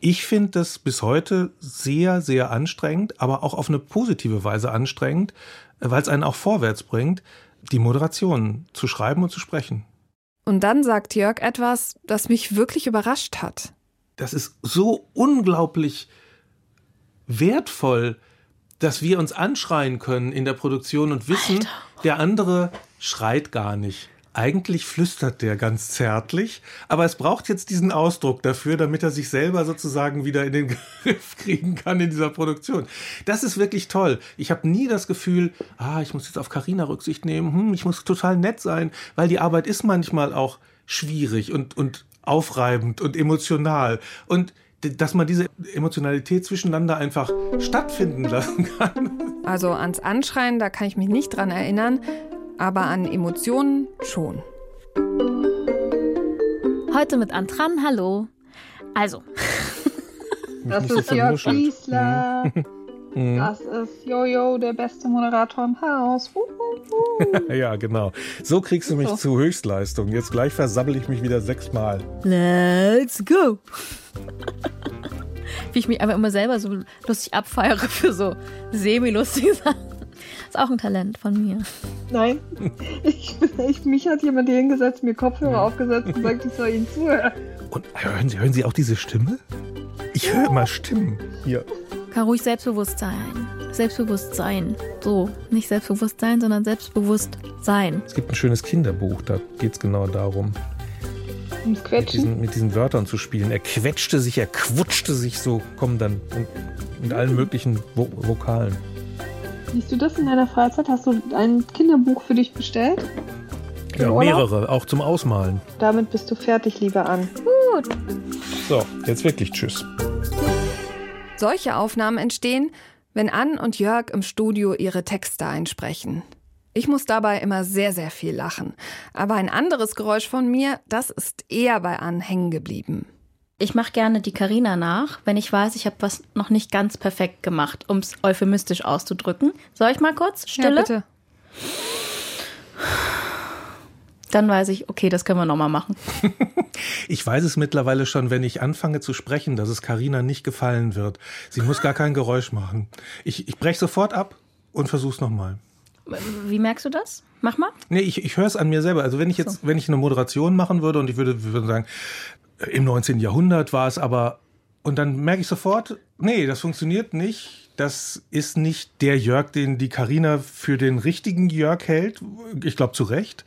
Ich finde das bis heute sehr, sehr anstrengend, aber auch auf eine positive Weise anstrengend, weil es einen auch vorwärts bringt, die Moderation zu schreiben und zu sprechen. Und dann sagt Jörg etwas, das mich wirklich überrascht hat. Das ist so unglaublich wertvoll, dass wir uns anschreien können in der Produktion und wissen, Alter. der andere schreit gar nicht. Eigentlich flüstert der ganz zärtlich, aber es braucht jetzt diesen Ausdruck dafür, damit er sich selber sozusagen wieder in den Griff kriegen kann in dieser Produktion. Das ist wirklich toll. Ich habe nie das Gefühl, ah, ich muss jetzt auf Karina Rücksicht nehmen, hm, ich muss total nett sein, weil die Arbeit ist manchmal auch schwierig und, und aufreibend und emotional. Und dass man diese Emotionalität zwischeneinander einfach stattfinden lassen kann. Also ans Anschreien, da kann ich mich nicht dran erinnern, aber an Emotionen schon. Heute mit Antran, hallo. Also. Das ist Jörg Giesler. Mhm. Das ist Jojo, der beste Moderator im Haus. ja, genau. So kriegst du mich so. zu Höchstleistung. Jetzt gleich versabbel ich mich wieder sechsmal. Let's go! Wie ich mich einfach immer selber so lustig abfeiere für so semi-lustige Sachen. Ist auch ein Talent von mir. Nein. Ich, ich, mich hat jemand hier hingesetzt, mir Kopfhörer aufgesetzt und sagt, ich soll Ihnen zuhören. Und hören Sie, hören Sie auch diese Stimme? Ich höre immer Stimmen hier. Kann ruhig Selbstbewusstsein. Selbstbewusstsein. So, nicht Selbstbewusstsein, sondern Selbstbewusstsein. Es gibt ein schönes Kinderbuch, da geht es genau darum. Ums Quetschen? Mit diesen, mit diesen, Wörtern zu spielen. Er quetschte sich, er quutschte sich, so kommen dann mit allen möglichen Vo Vokalen. Liest du das in deiner Freizeit? Hast du ein Kinderbuch für dich bestellt? Ja, mehrere, auch zum Ausmalen. Damit bist du fertig, lieber An. Gut. So, jetzt wirklich Tschüss. Solche Aufnahmen entstehen, wenn Ann und Jörg im Studio ihre Texte einsprechen. Ich muss dabei immer sehr, sehr viel lachen. Aber ein anderes Geräusch von mir, das ist eher bei Ann hängen geblieben. Ich mache gerne die Karina nach, wenn ich weiß, ich habe was noch nicht ganz perfekt gemacht, um es euphemistisch auszudrücken. Soll ich mal kurz? Stille? Ja, bitte dann weiß ich, okay, das können wir nochmal machen. ich weiß es mittlerweile schon, wenn ich anfange zu sprechen, dass es Karina nicht gefallen wird. Sie muss gar kein Geräusch machen. Ich, ich breche sofort ab und versuch's nochmal. Wie merkst du das? Mach mal. Nee, ich, ich höre es an mir selber. Also wenn ich jetzt, so. wenn ich eine Moderation machen würde und ich würde, würde sagen, im 19. Jahrhundert war es aber, und dann merke ich sofort, nee, das funktioniert nicht das ist nicht der Jörg, den die Karina für den richtigen Jörg hält. Ich glaube zu Recht.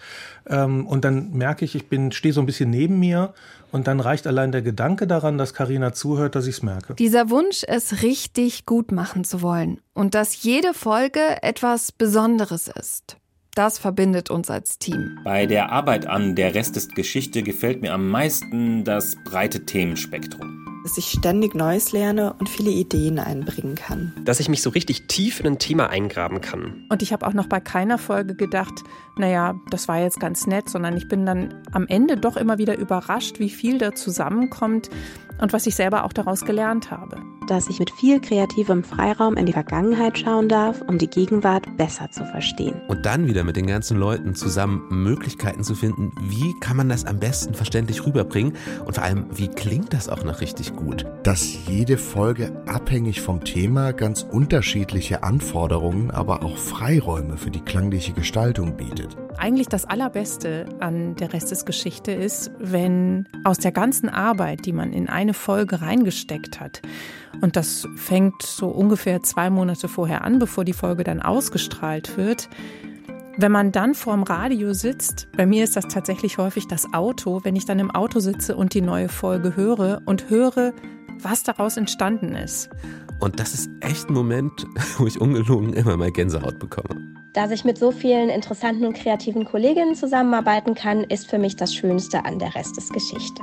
Ähm, und dann merke ich, ich bin stehe so ein bisschen neben mir und dann reicht allein der Gedanke daran, dass Karina zuhört, dass ich es merke. Dieser Wunsch, es richtig gut machen zu wollen und dass jede Folge etwas Besonderes ist. Das verbindet uns als Team. Bei der Arbeit an Der Rest ist Geschichte gefällt mir am meisten das breite Themenspektrum dass ich ständig Neues lerne und viele Ideen einbringen kann. Dass ich mich so richtig tief in ein Thema eingraben kann. Und ich habe auch noch bei keiner Folge gedacht, naja, das war jetzt ganz nett, sondern ich bin dann am Ende doch immer wieder überrascht, wie viel da zusammenkommt und was ich selber auch daraus gelernt habe. Dass ich mit viel kreativem Freiraum in die Vergangenheit schauen darf, um die Gegenwart besser zu verstehen. Und dann wieder mit den ganzen Leuten zusammen Möglichkeiten zu finden, wie kann man das am besten verständlich rüberbringen und vor allem, wie klingt das auch noch richtig gut. Dass jede Folge abhängig vom Thema ganz unterschiedliche Anforderungen, aber auch Freiräume für die klangliche Gestaltung bietet. Eigentlich das Allerbeste an der Rest des Geschichte ist, wenn aus der ganzen Arbeit, die man in eine Folge reingesteckt hat, und das fängt so ungefähr zwei Monate vorher an, bevor die Folge dann ausgestrahlt wird, wenn man dann vorm Radio sitzt, bei mir ist das tatsächlich häufig das Auto, wenn ich dann im Auto sitze und die neue Folge höre und höre, was daraus entstanden ist. Und das ist echt ein Moment, wo ich ungelogen immer mal Gänsehaut bekomme. Dass ich mit so vielen interessanten und kreativen Kolleginnen zusammenarbeiten kann, ist für mich das Schönste an der Rest des Geschichte.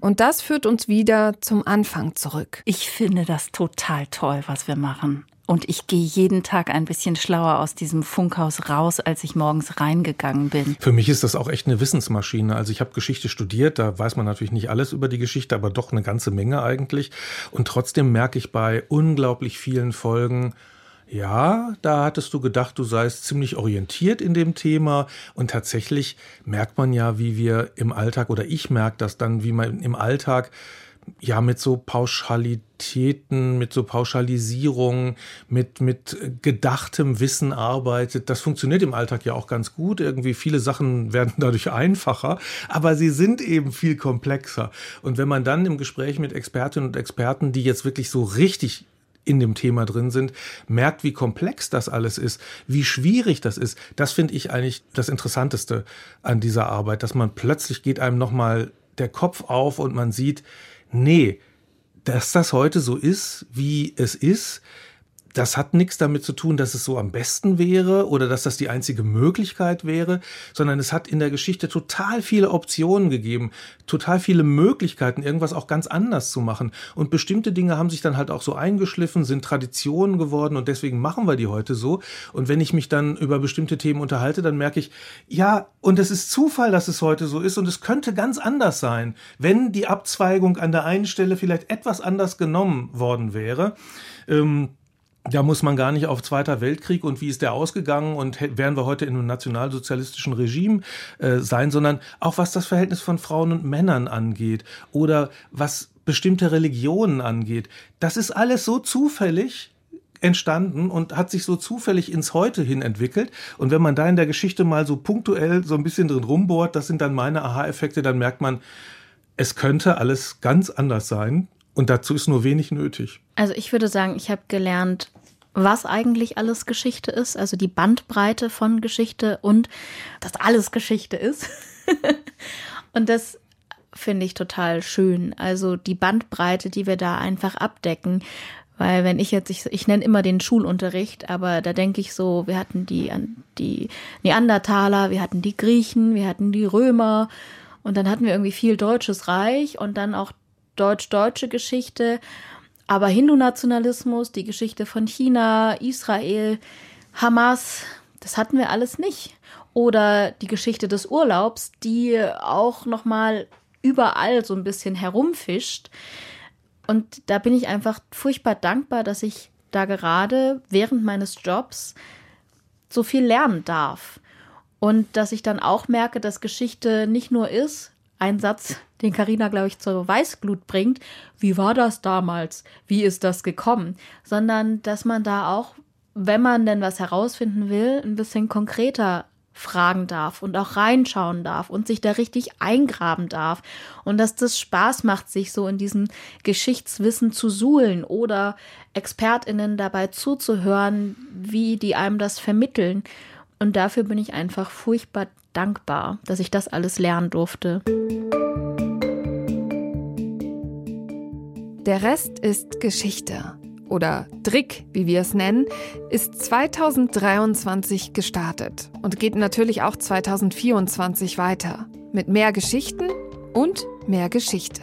Und das führt uns wieder zum Anfang zurück. Ich finde das total toll, was wir machen. Und ich gehe jeden Tag ein bisschen schlauer aus diesem Funkhaus raus, als ich morgens reingegangen bin. Für mich ist das auch echt eine Wissensmaschine. Also ich habe Geschichte studiert, da weiß man natürlich nicht alles über die Geschichte, aber doch eine ganze Menge eigentlich. Und trotzdem merke ich bei unglaublich vielen Folgen, ja, da hattest du gedacht, du seist ziemlich orientiert in dem Thema. Und tatsächlich merkt man ja, wie wir im Alltag, oder ich merke das dann, wie man im Alltag ja mit so Pauschalitäten, mit so Pauschalisierungen, mit, mit gedachtem Wissen arbeitet. Das funktioniert im Alltag ja auch ganz gut. Irgendwie viele Sachen werden dadurch einfacher, aber sie sind eben viel komplexer. Und wenn man dann im Gespräch mit Expertinnen und Experten, die jetzt wirklich so richtig in dem Thema drin sind, merkt, wie komplex das alles ist, wie schwierig das ist. Das finde ich eigentlich das Interessanteste an dieser Arbeit, dass man plötzlich geht einem nochmal der Kopf auf und man sieht, nee, dass das heute so ist, wie es ist, das hat nichts damit zu tun, dass es so am besten wäre oder dass das die einzige Möglichkeit wäre, sondern es hat in der Geschichte total viele Optionen gegeben, total viele Möglichkeiten, irgendwas auch ganz anders zu machen. Und bestimmte Dinge haben sich dann halt auch so eingeschliffen, sind Traditionen geworden und deswegen machen wir die heute so. Und wenn ich mich dann über bestimmte Themen unterhalte, dann merke ich, ja, und es ist Zufall, dass es heute so ist und es könnte ganz anders sein, wenn die Abzweigung an der einen Stelle vielleicht etwas anders genommen worden wäre. Ähm, da muss man gar nicht auf Zweiter Weltkrieg und wie ist der ausgegangen und wären wir heute in einem nationalsozialistischen Regime äh, sein, sondern auch was das Verhältnis von Frauen und Männern angeht oder was bestimmte Religionen angeht. Das ist alles so zufällig entstanden und hat sich so zufällig ins Heute hin entwickelt. Und wenn man da in der Geschichte mal so punktuell so ein bisschen drin rumbohrt, das sind dann meine Aha-Effekte, dann merkt man, es könnte alles ganz anders sein. Und dazu ist nur wenig nötig. Also ich würde sagen, ich habe gelernt, was eigentlich alles Geschichte ist, also die Bandbreite von Geschichte und dass alles Geschichte ist. und das finde ich total schön. Also die Bandbreite, die wir da einfach abdecken. Weil wenn ich jetzt, ich, ich nenne immer den Schulunterricht, aber da denke ich so, wir hatten die, die Neandertaler, wir hatten die Griechen, wir hatten die Römer und dann hatten wir irgendwie viel Deutsches Reich und dann auch deutsch-deutsche Geschichte, aber Hindu-Nationalismus, die Geschichte von China, Israel, Hamas, das hatten wir alles nicht. Oder die Geschichte des Urlaubs, die auch noch mal überall so ein bisschen herumfischt. Und da bin ich einfach furchtbar dankbar, dass ich da gerade während meines Jobs so viel lernen darf. Und dass ich dann auch merke, dass Geschichte nicht nur ist, ein Satz, den Karina, glaube ich, zur Weißglut bringt. Wie war das damals? Wie ist das gekommen? Sondern, dass man da auch, wenn man denn was herausfinden will, ein bisschen konkreter fragen darf und auch reinschauen darf und sich da richtig eingraben darf und dass das Spaß macht, sich so in diesem Geschichtswissen zu suhlen oder Expertinnen dabei zuzuhören, wie die einem das vermitteln. Und dafür bin ich einfach furchtbar dankbar, dass ich das alles lernen durfte. Der Rest ist Geschichte oder Drick, wie wir es nennen, ist 2023 gestartet und geht natürlich auch 2024 weiter mit mehr Geschichten und mehr Geschichte.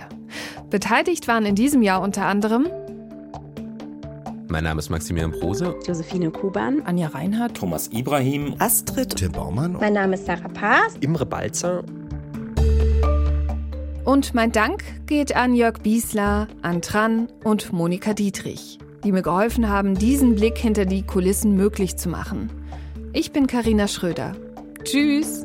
Beteiligt waren in diesem Jahr unter anderem mein Name ist Maximilian Prose. Josephine Kuban. Anja Reinhardt. Thomas Ibrahim. Astrid. Tim Baumann. Mein Name ist Sarah Paas. Imre Balzer. Und mein Dank geht an Jörg Biesler, an Tran und Monika Dietrich, die mir geholfen haben, diesen Blick hinter die Kulissen möglich zu machen. Ich bin Karina Schröder. Tschüss!